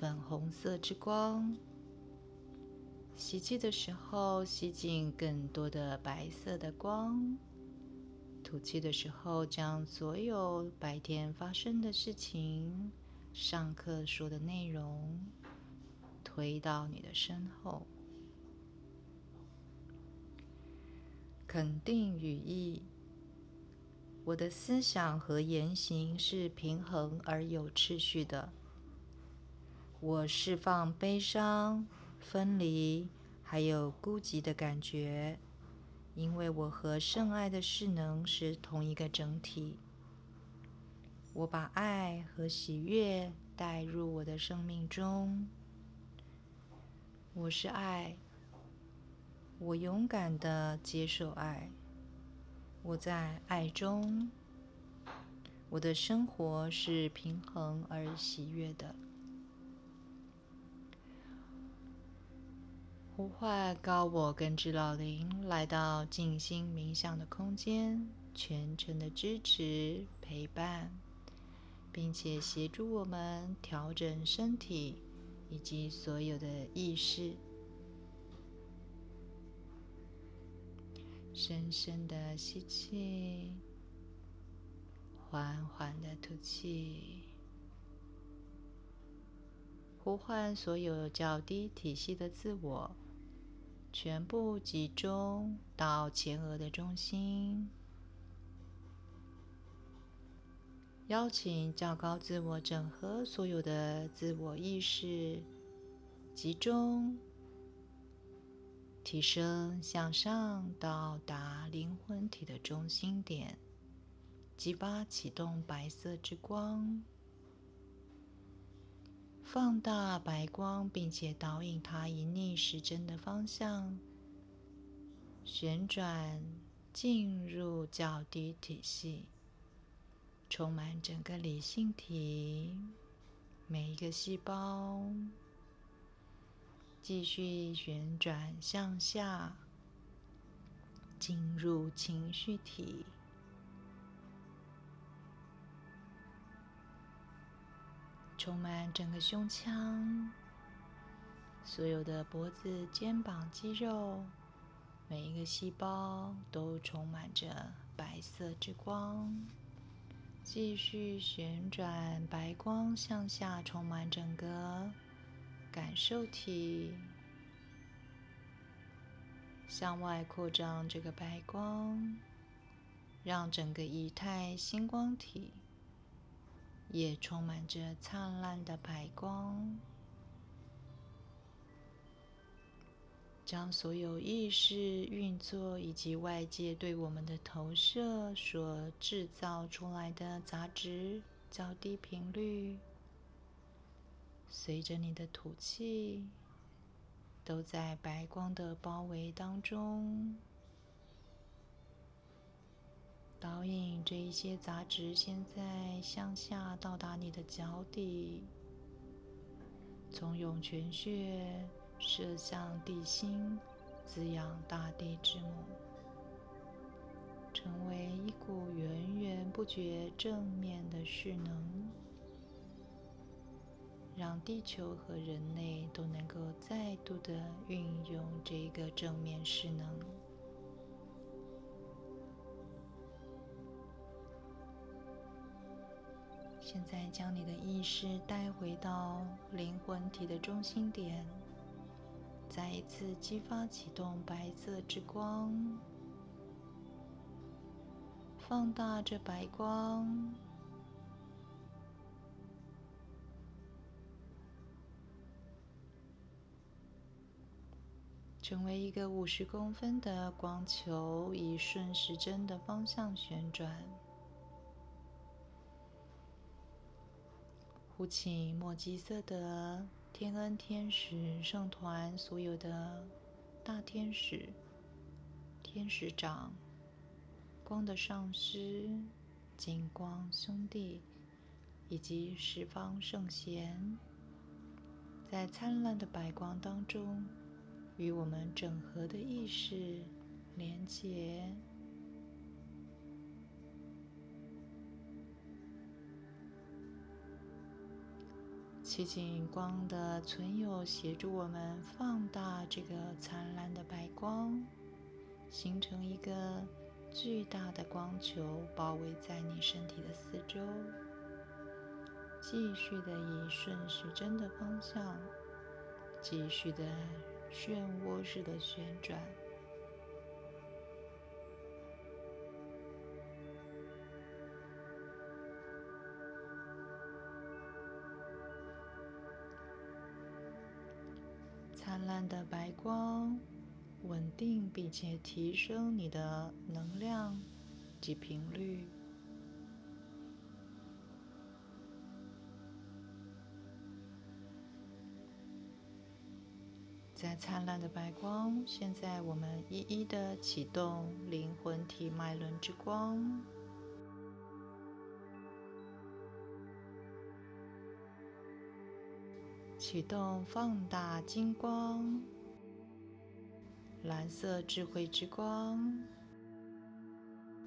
粉红色之光。吸气的时候，吸进更多的白色的光；吐气的时候，将所有白天发生的事情、上课说的内容推到你的身后。肯定语义。我的思想和言行是平衡而有秩序的。我释放悲伤、分离还有孤寂的感觉，因为我和圣爱的势能是同一个整体。我把爱和喜悦带入我的生命中。我是爱，我勇敢的接受爱。我在爱中，我的生活是平衡而喜悦的。呼唤高我跟指导灵来到静心冥想的空间，全程的支持陪伴，并且协助我们调整身体以及所有的意识。深深的吸气，缓缓的吐气，呼唤所有较低体系的自我，全部集中到前额的中心，邀请较高自我整合所有的自我意识，集中。提升向上，到达灵魂体的中心点，激发启动白色之光，放大白光，并且导引它以逆时针的方向旋转进入较低体系，充满整个理性体每一个细胞。继续旋转向下，进入情绪体，充满整个胸腔，所有的脖子、肩膀肌肉，每一个细胞都充满着白色之光。继续旋转，白光向下，充满整个。感受体向外扩张，这个白光让整个仪态星光体也充满着灿烂的白光，将所有意识运作以及外界对我们的投射所制造出来的杂质较低频率。随着你的吐气，都在白光的包围当中，导引这一些杂质，现在向下到达你的脚底，从涌泉穴射向地心，滋养大地之母，成为一股源源不绝正面的势能。让地球和人类都能够再度的运用这个正面势能。现在将你的意识带回到灵魂体的中心点，再一次激发启动白色之光，放大这白光。成为一个五十公分的光球，以顺时针的方向旋转，呼请莫吉色德天恩天使圣团所有的大天使、天使长、光的上师、金光兄弟以及十方圣贤，在灿烂的白光当中，与我们整合的意识连结。祈请光的存有协助我们放大这个灿烂的白光，形成一个巨大的光球，包围在你身体的四周。继续的以顺时针的方向，继续的漩涡式的旋转。灿烂的白光，稳定并且提升你的能量及频率。在灿烂的白光，现在我们一一的启动灵魂体脉轮之光。启动放大金光、蓝色智慧之光、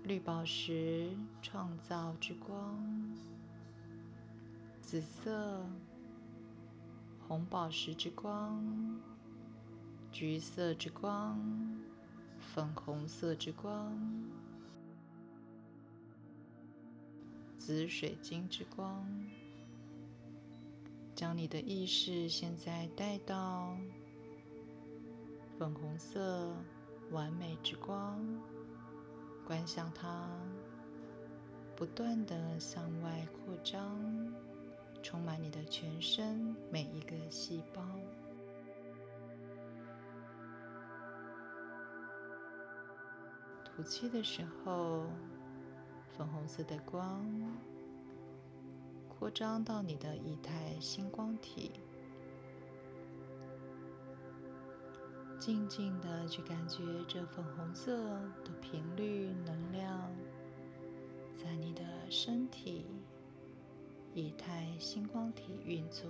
绿宝石创造之光、紫色、红宝石之光、橘色之光、粉红色之光、紫水晶之光。将你的意识现在带到粉红色完美之光，观想它不断的向外扩张，充满你的全身每一个细胞。吐气的时候，粉红色的光。扩张到你的一台星光体，静静的去感觉这粉红色的频率能量，在你的身体一台星光体运作。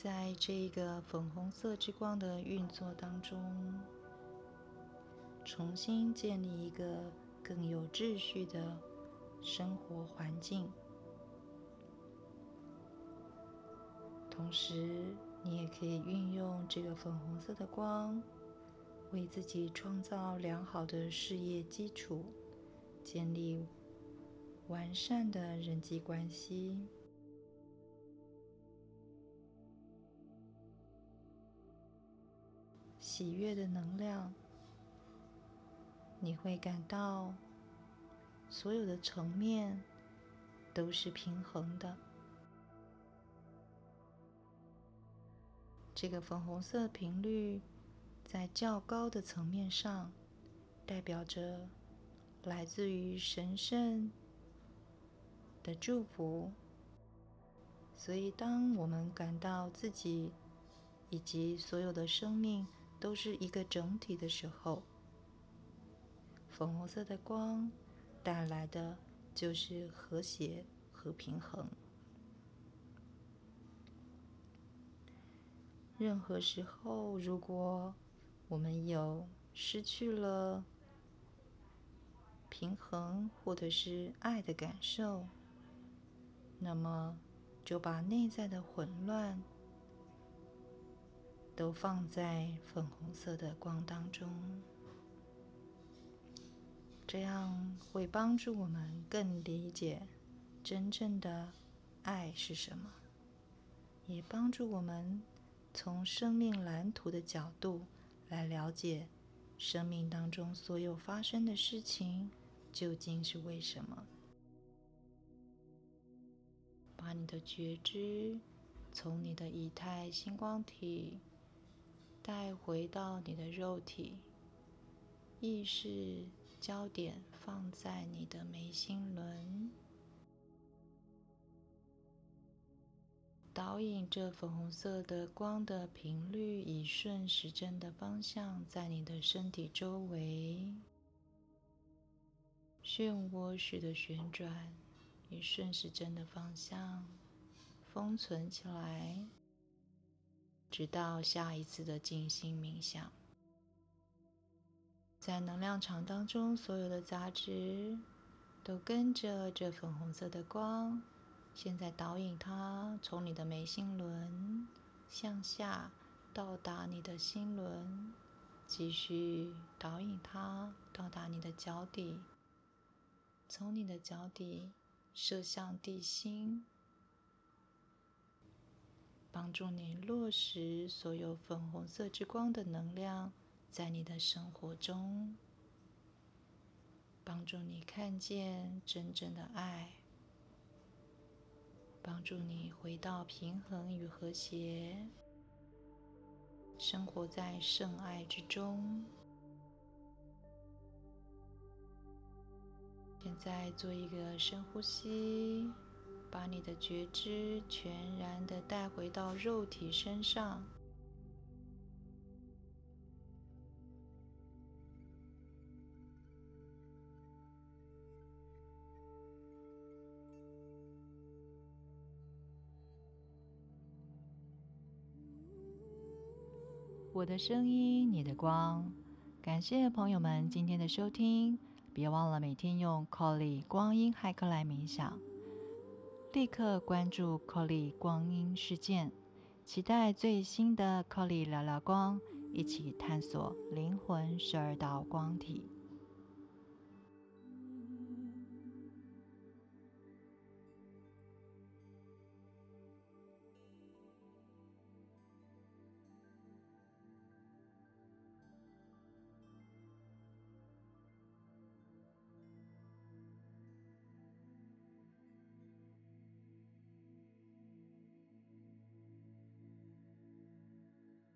在这个粉红色之光的运作当中，重新建立一个更有秩序的生活环境。同时，你也可以运用这个粉红色的光，为自己创造良好的事业基础，建立完善的人际关系。喜悦的能量，你会感到所有的层面都是平衡的。这个粉红色频率在较高的层面上，代表着来自于神圣的祝福。所以，当我们感到自己以及所有的生命都是一个整体的时候，粉红色的光带来的就是和谐和平衡。任何时候，如果我们有失去了平衡或者是爱的感受，那么就把内在的混乱都放在粉红色的光当中，这样会帮助我们更理解真正的爱是什么，也帮助我们。从生命蓝图的角度来了解生命当中所有发生的事情究竟是为什么？把你的觉知从你的以太星光体带回到你的肉体，意识焦点放在你的眉心轮。导引这粉红色的光的频率，以顺时针的方向，在你的身体周围漩涡式的旋转，以顺时针的方向封存起来，直到下一次的静心冥想。在能量场当中，所有的杂质都跟着这粉红色的光。现在导引它从你的眉心轮向下到达你的心轮，继续导引它到达你的脚底，从你的脚底射向地心，帮助你落实所有粉红色之光的能量在你的生活中，帮助你看见真正的爱。帮助你回到平衡与和谐，生活在圣爱之中。现在做一个深呼吸，把你的觉知全然的带回到肉体身上。我的声音，你的光。感谢朋友们今天的收听，别忘了每天用 Colly 光阴骇客来冥想。立刻关注 Colly 光阴事件，期待最新的 Colly 聊聊光，一起探索灵魂十二道光体。